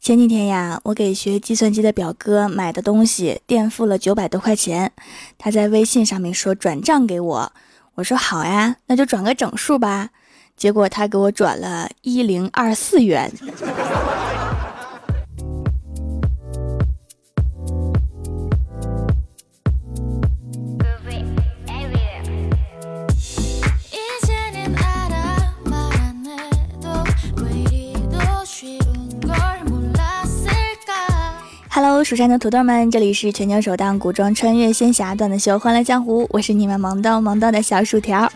前几天呀，我给学计算机的表哥买的东西垫付了九百多块钱，他在微信上面说转账给我，我说好呀，那就转个整数吧。结果他给我转了一零二四元。Hello，蜀山的土豆们，这里是全球首档古装穿越仙侠段子秀《欢乐江湖》，我是你们萌到萌到的小薯条。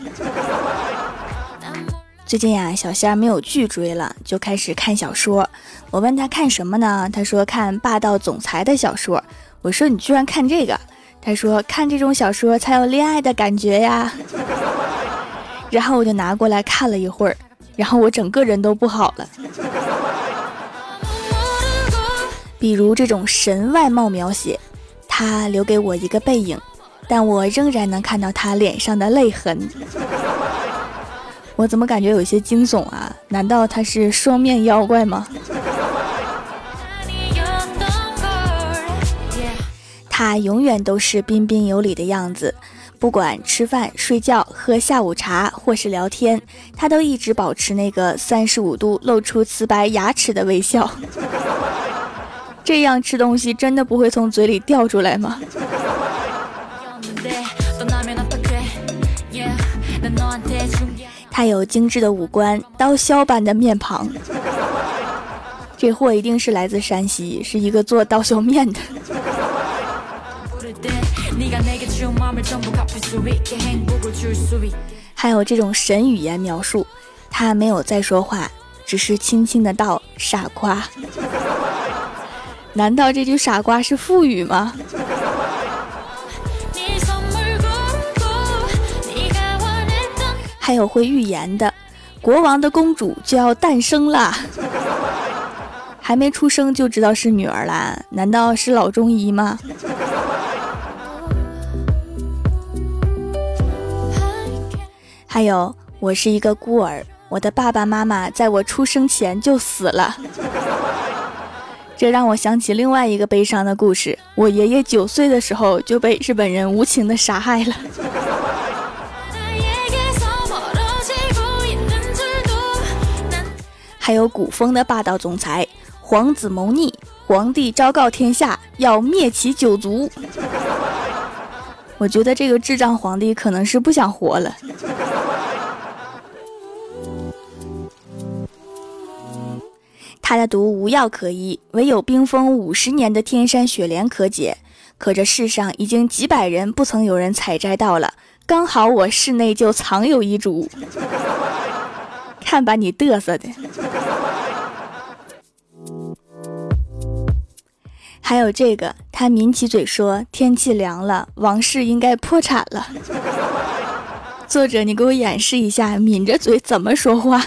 最近呀，小仙儿没有剧追了，就开始看小说。我问他看什么呢？他说看霸道总裁的小说。我说你居然看这个？他说看这种小说才有恋爱的感觉呀。然后我就拿过来看了一会儿，然后我整个人都不好了。比如这种神外貌描写，他留给我一个背影，但我仍然能看到他脸上的泪痕。我怎么感觉有些惊悚啊？难道他是双面妖怪吗？他永远都是彬彬有礼的样子，不管吃饭、睡觉、喝下午茶或是聊天，他都一直保持那个三十五度露出瓷白牙齿的微笑。这样吃东西真的不会从嘴里掉出来吗？他有精致的五官，刀削般的面庞。这货一定是来自山西，是一个做刀削面的。还有这种神语言描述，他没有在说话，只是轻轻的道：“傻瓜。”难道这句“傻瓜”是腹语吗？还有会预言的，国王的公主就要诞生啦，还没出生就知道是女儿啦？难道是老中医吗？还有，我是一个孤儿，我的爸爸妈妈在我出生前就死了。这让我想起另外一个悲伤的故事。我爷爷九岁的时候就被日本人无情的杀害了。还有古风的霸道总裁，皇子谋逆，皇帝昭告天下要灭其九族。我觉得这个智障皇帝可能是不想活了。他的毒无药可医，唯有冰封五十年的天山雪莲可解。可这世上已经几百人不曾有人采摘到了，刚好我室内就藏有一株。看把你嘚瑟的！还有这个，他抿起嘴说：“天气凉了，王室应该破产了。”作者，你给我演示一下，抿着嘴怎么说话。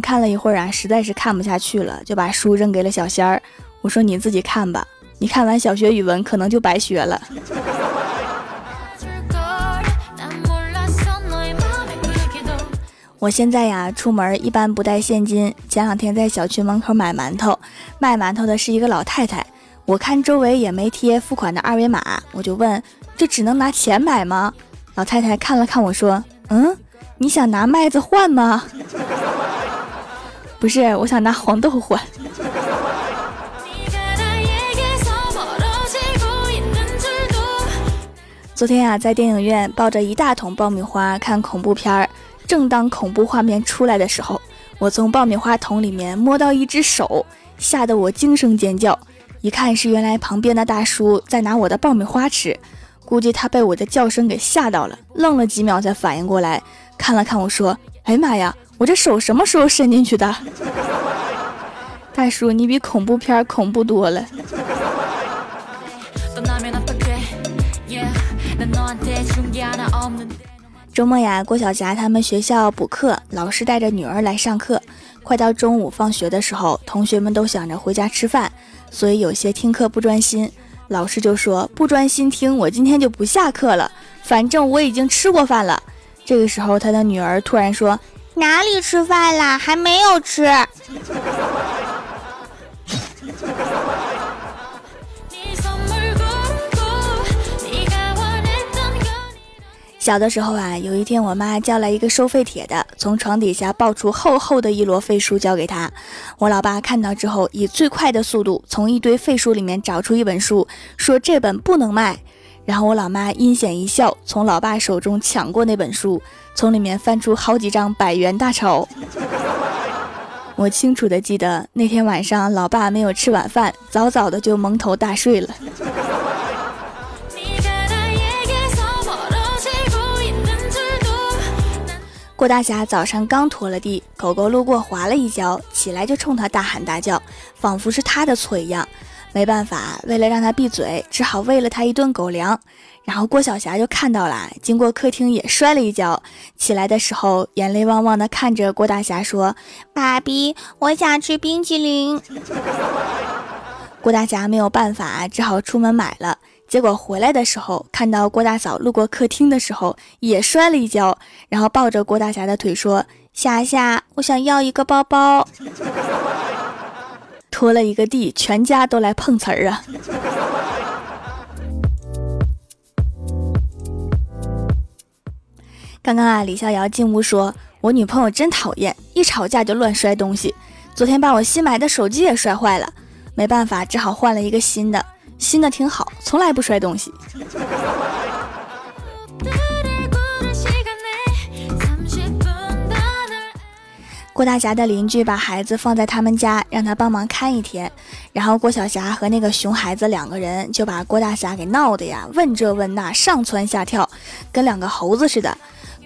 看了一会儿啊，实在是看不下去了，就把书扔给了小仙儿。我说：“你自己看吧，你看完小学语文可能就白学了。”我现在呀，出门一般不带现金。前两天在小区门口买馒头，卖馒头的是一个老太太。我看周围也没贴付款的二维码，我就问：“这只能拿钱买吗？”老太太看了看我说：“嗯，你想拿麦子换吗？”不是，我想拿黄豆换。昨天啊，在电影院抱着一大桶爆米花看恐怖片儿，正当恐怖画面出来的时候，我从爆米花桶里面摸到一只手，吓得我惊声尖叫。一看是原来旁边的大叔在拿我的爆米花吃，估计他被我的叫声给吓到了，愣了几秒才反应过来，看了看我说：“哎妈呀！”我这手什么时候伸进去的？大叔，你比恐怖片恐怖多了。周末呀，郭晓霞他们学校补课，老师带着女儿来上课。快到中午放学的时候，同学们都想着回家吃饭，所以有些听课不专心。老师就说：“不专心听，我今天就不下课了。反正我已经吃过饭了。”这个时候，他的女儿突然说。哪里吃饭啦？还没有吃。小的时候啊，有一天我妈叫来一个收废铁的，从床底下抱出厚厚的一摞废书交给他。我老爸看到之后，以最快的速度从一堆废书里面找出一本书，说这本不能卖。然后我老妈阴险一笑，从老爸手中抢过那本书，从里面翻出好几张百元大钞。我清楚的记得那天晚上，老爸没有吃晚饭，早早的就蒙头大睡了。郭大侠早上刚拖了地，狗狗路过滑了一跤，起来就冲他大喊大叫，仿佛是他的错一样。没办法，为了让他闭嘴，只好喂了他一顿狗粮。然后郭晓霞就看到了，经过客厅也摔了一跤，起来的时候眼泪汪汪的看着郭大侠说：“爸比，我想吃冰淇淋。”郭大侠没有办法，只好出门买了。结果回来的时候，看到郭大嫂路过客厅的时候，也摔了一跤，然后抱着郭大侠的腿说：“霞霞，我想要一个包包。”拖了一个地，全家都来碰瓷儿啊！刚刚啊，李逍遥进屋说：“我女朋友真讨厌，一吵架就乱摔东西，昨天把我新买的手机也摔坏了，没办法，只好换了一个新的。”新的挺好，从来不摔东西。郭大侠的邻居把孩子放在他们家，让他帮忙看一天。然后郭晓霞和那个熊孩子两个人就把郭大侠给闹的呀，问这问那，上蹿下跳，跟两个猴子似的。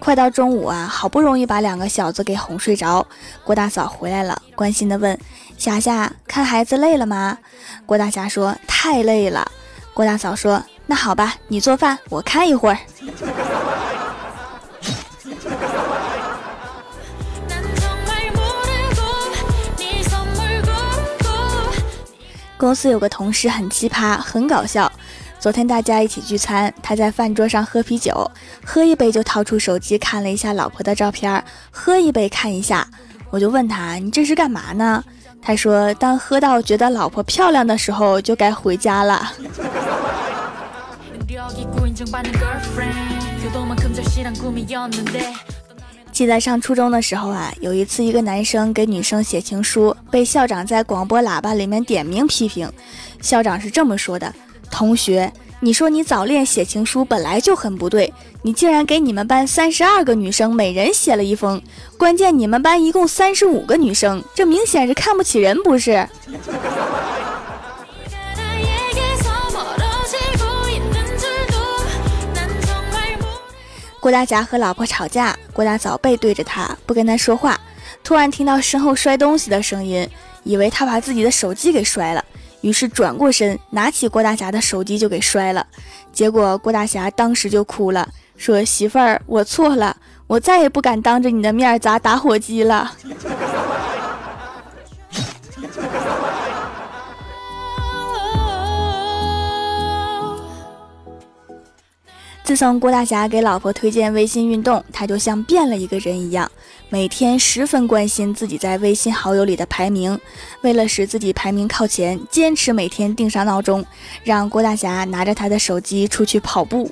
快到中午啊，好不容易把两个小子给哄睡着，郭大嫂回来了，关心的问：“霞霞，看孩子累了吗？”郭大侠说：“太累了。”郭大嫂说：“那好吧，你做饭，我看一会儿。”公司有个同事很奇葩，很搞笑。昨天大家一起聚餐，他在饭桌上喝啤酒，喝一杯就掏出手机看了一下老婆的照片，喝一杯看一下，我就问他：“你这是干嘛呢？”他说：“当喝到觉得老婆漂亮的时候，就该回家了。”记得上初中的时候啊，有一次一个男生给女生写情书，被校长在广播喇叭里面点名批评。校长是这么说的。同学，你说你早恋写情书本来就很不对，你竟然给你们班三十二个女生每人写了一封，关键你们班一共三十五个女生，这明显是看不起人，不是？郭大侠和老婆吵架，郭大嫂背对着他，不跟他说话，突然听到身后摔东西的声音，以为他把自己的手机给摔了。于是转过身，拿起郭大侠的手机就给摔了，结果郭大侠当时就哭了，说：“媳妇儿，我错了，我再也不敢当着你的面砸打火机了。”自从郭大侠给老婆推荐微信运动，他就像变了一个人一样，每天十分关心自己在微信好友里的排名。为了使自己排名靠前，坚持每天定上闹钟，让郭大侠拿着他的手机出去跑步。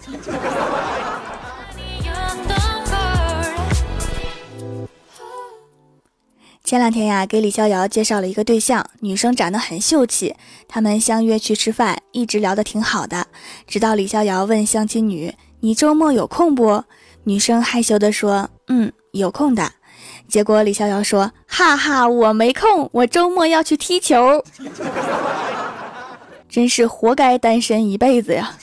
前两天呀，给李逍遥介绍了一个对象，女生长得很秀气，他们相约去吃饭，一直聊得挺好的。直到李逍遥问相亲女：“你周末有空不？”女生害羞地说：“嗯，有空的。”结果李逍遥说：“哈哈，我没空，我周末要去踢球。”真是活该单身一辈子呀！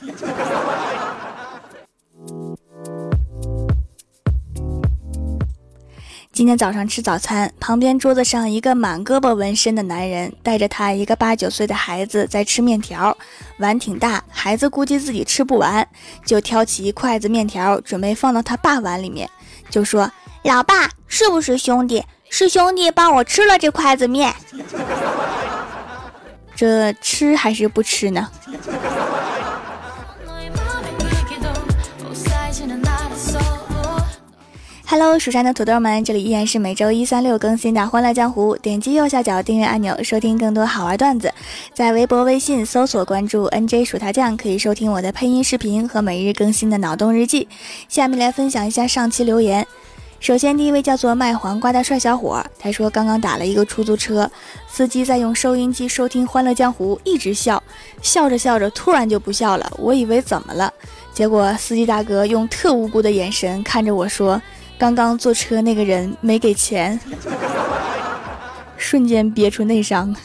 今天早上吃早餐，旁边桌子上一个满胳膊纹身的男人带着他一个八九岁的孩子在吃面条，碗挺大，孩子估计自己吃不完，就挑起一筷子面条准备放到他爸碗里面，就说：“老爸，是不是兄弟？是兄弟帮我吃了这筷子面，这吃还是不吃呢？” Hello，蜀山的土豆们，这里依然是每周一、三、六更新的《欢乐江湖》。点击右下角订阅按钮，收听更多好玩段子。在微博、微信搜索关注 “nj 薯条酱”，可以收听我的配音视频和每日更新的脑洞日记。下面来分享一下上期留言。首先，第一位叫做卖黄瓜的帅小伙，他说刚刚打了一个出租车，司机在用收音机收听《欢乐江湖》，一直笑，笑着笑着突然就不笑了，我以为怎么了，结果司机大哥用特无辜的眼神看着我说。刚刚坐车那个人没给钱，瞬间憋出内伤。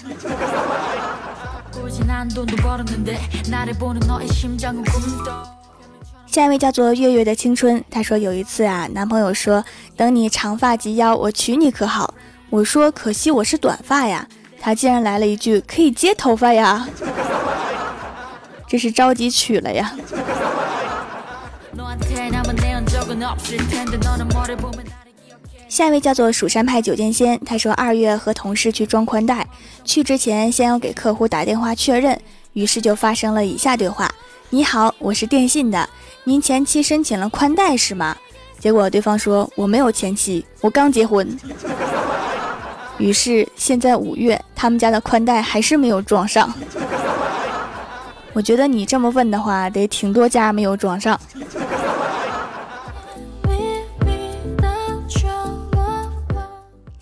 下一位叫做月月的青春，他说有一次啊，男朋友说等你长发及腰，我娶你可好？我说可惜我是短发呀，他竟然来了一句可以接头发呀，这是着急娶了呀。下一位叫做蜀山派九剑仙，他说二月和同事去装宽带，去之前先要给客户打电话确认，于是就发生了以下对话：你好，我是电信的，您前妻申请了宽带是吗？结果对方说我没有前妻，我刚结婚。于是现在五月，他们家的宽带还是没有装上。我觉得你这么问的话，得挺多家没有装上。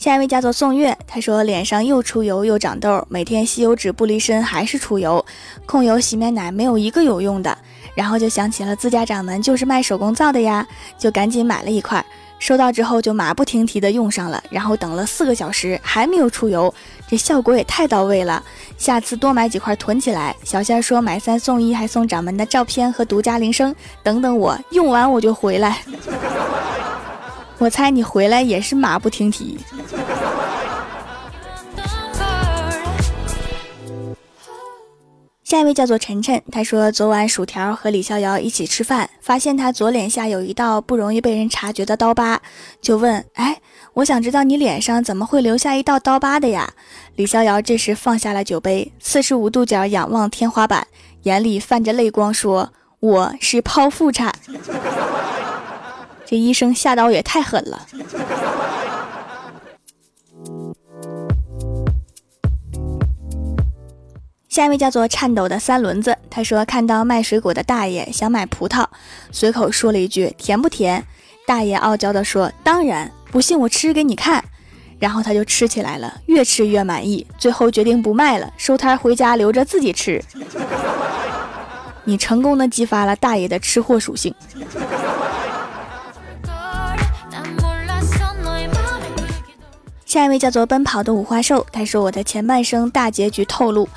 下一位叫做宋月，他说脸上又出油又长痘，每天吸油纸不离身，还是出油。控油洗面奶没有一个有用的，然后就想起了自家掌门就是卖手工皂的呀，就赶紧买了一块。收到之后就马不停蹄的用上了，然后等了四个小时还没有出油，这效果也太到位了。下次多买几块囤起来。小仙说买三送一，还送掌门的照片和独家铃声。等等我用完我就回来。我猜你回来也是马不停蹄。下一位叫做晨晨，他说昨晚薯条和李逍遥一起吃饭，发现他左脸下有一道不容易被人察觉的刀疤，就问：“哎，我想知道你脸上怎么会留下一道刀疤的呀？”李逍遥这时放下了酒杯，四十五度角仰望天花板，眼里泛着泪光，说：“我是剖腹产。”这医生下刀也太狠了。下一位叫做颤抖的三轮子，他说看到卖水果的大爷想买葡萄，随口说了一句甜不甜？大爷傲娇的说当然，不信我吃给你看。然后他就吃起来了，越吃越满意，最后决定不卖了，收摊回家留着自己吃。你成功的激发了大爷的吃货属性。下一位叫做奔跑的五花兽，他说：“我的前半生大结局透露，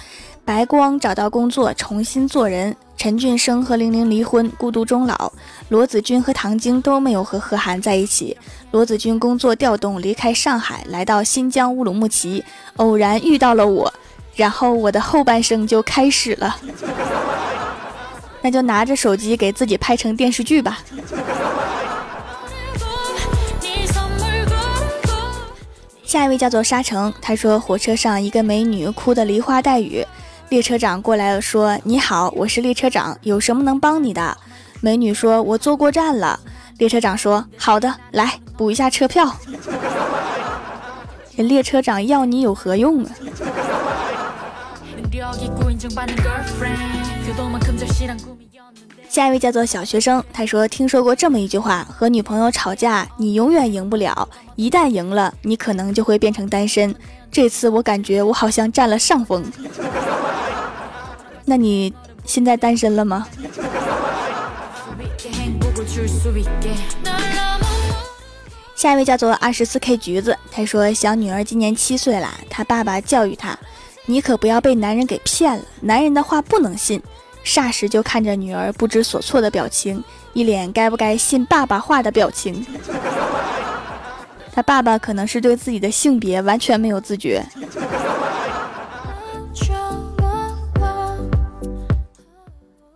白光找到工作，重新做人；陈俊生和玲玲离婚，孤独终老；罗子君和唐晶都没有和贺涵在一起。罗子君工作调动，离开上海，来到新疆乌鲁木齐，偶然遇到了我，然后我的后半生就开始了。那就拿着手机给自己拍成电视剧吧。”下一位叫做沙城，他说火车上一个美女哭得梨花带雨，列车长过来了说：“你好，我是列车长，有什么能帮你的？”美女说：“我坐过站了。”列车长说：“好的，来补一下车票。”这列车长要你有何用啊？下一位叫做小学生，他说听说过这么一句话：和女朋友吵架，你永远赢不了；一旦赢了，你可能就会变成单身。这次我感觉我好像占了上风。那你现在单身了吗？下一位叫做二十四 K 橘子，他说小女儿今年七岁了，他爸爸教育他：你可不要被男人给骗了，男人的话不能信。霎时就看着女儿不知所措的表情，一脸该不该信爸爸话的表情。他爸爸可能是对自己的性别完全没有自觉。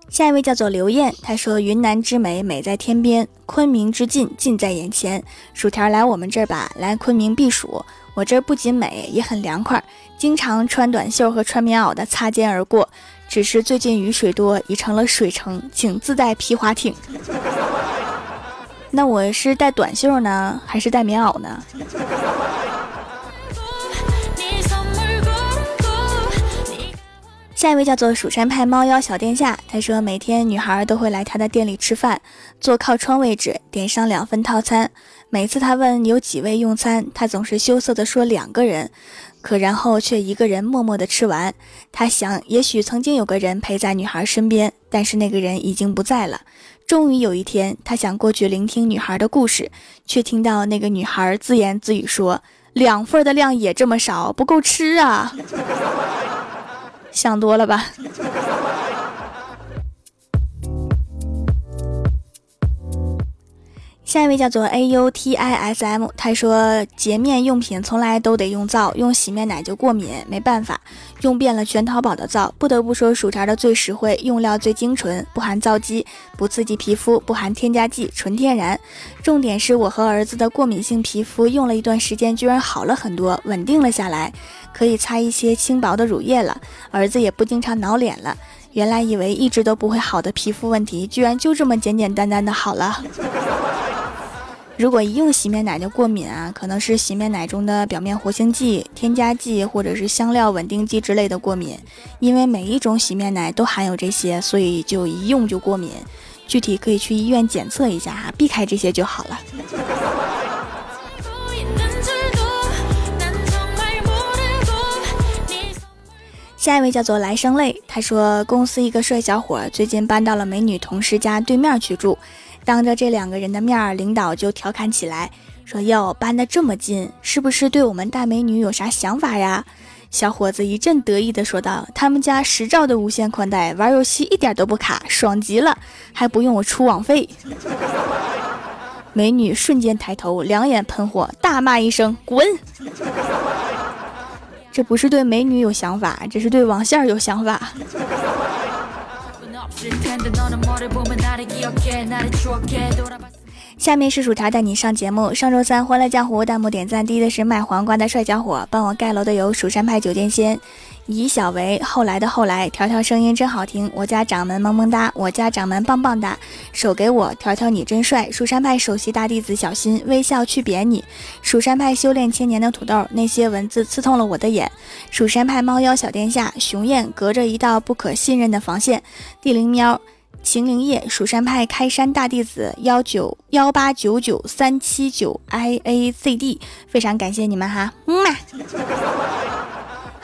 下一位叫做刘艳，她说：“云南之美美在天边，昆明之近近在眼前。薯条来我们这儿吧，来昆明避暑。我这儿不仅美，也很凉快，经常穿短袖和穿棉袄的擦肩而过。”只是最近雨水多，已成了水城，请自带皮划艇。那我是带短袖呢，还是带棉袄呢？下一位叫做蜀山派猫妖小殿下，他说每天女孩都会来他的店里吃饭，坐靠窗位置，点上两份套餐。每次他问有几位用餐，他总是羞涩地说两个人，可然后却一个人默默地吃完。他想，也许曾经有个人陪在女孩身边，但是那个人已经不在了。终于有一天，他想过去聆听女孩的故事，却听到那个女孩自言自语说：“两份的量也这么少，不够吃啊。”想多了吧。下一位叫做 A U T I S M，他说洁面用品从来都得用皂，用洗面奶就过敏，没办法，用遍了全淘宝的皂，不得不说薯条的最实惠，用料最精纯，不含皂基，不刺激皮肤，不含添加剂，纯天然。重点是我和儿子的过敏性皮肤用了一段时间，居然好了很多，稳定了下来，可以擦一些轻薄的乳液了，儿子也不经常挠脸了。原来以为一直都不会好的皮肤问题，居然就这么简简单单的好了。如果一用洗面奶就过敏啊，可能是洗面奶中的表面活性剂、添加剂或者是香料稳定剂之类的过敏。因为每一种洗面奶都含有这些，所以就一用就过敏。具体可以去医院检测一下哈，避开这些就好了。下一位叫做来生泪，他说公司一个帅小伙最近搬到了美女同事家对面去住。当着这两个人的面，领导就调侃起来，说：“哟，搬得这么近，是不是对我们大美女有啥想法呀？”小伙子一阵得意地说道：“他们家十兆的无线宽带，玩游戏一点都不卡，爽极了，还不用我出网费。”美女瞬间抬头，两眼喷火，大骂一声：“滚！”这不是对美女有想法，这是对网线有想法。下面是薯条带你上节目。上周三《欢乐江湖》弹幕点赞第一的是卖黄瓜的帅小伙，帮我盖楼的有蜀山派酒剑仙。以小为后来的后来，条条声音真好听。我家掌门萌萌哒，我家掌门棒棒哒，手给我，条条你真帅。蜀山派首席大弟子小心，微笑去扁你。蜀山派修炼千年的土豆，那些文字刺痛了我的眼。蜀山派猫妖小殿下，雄燕隔着一道不可信任的防线。地灵喵，秦灵叶，蜀山派开山大弟子幺九幺八九九三七九 i a z d，非常感谢你们哈，么么。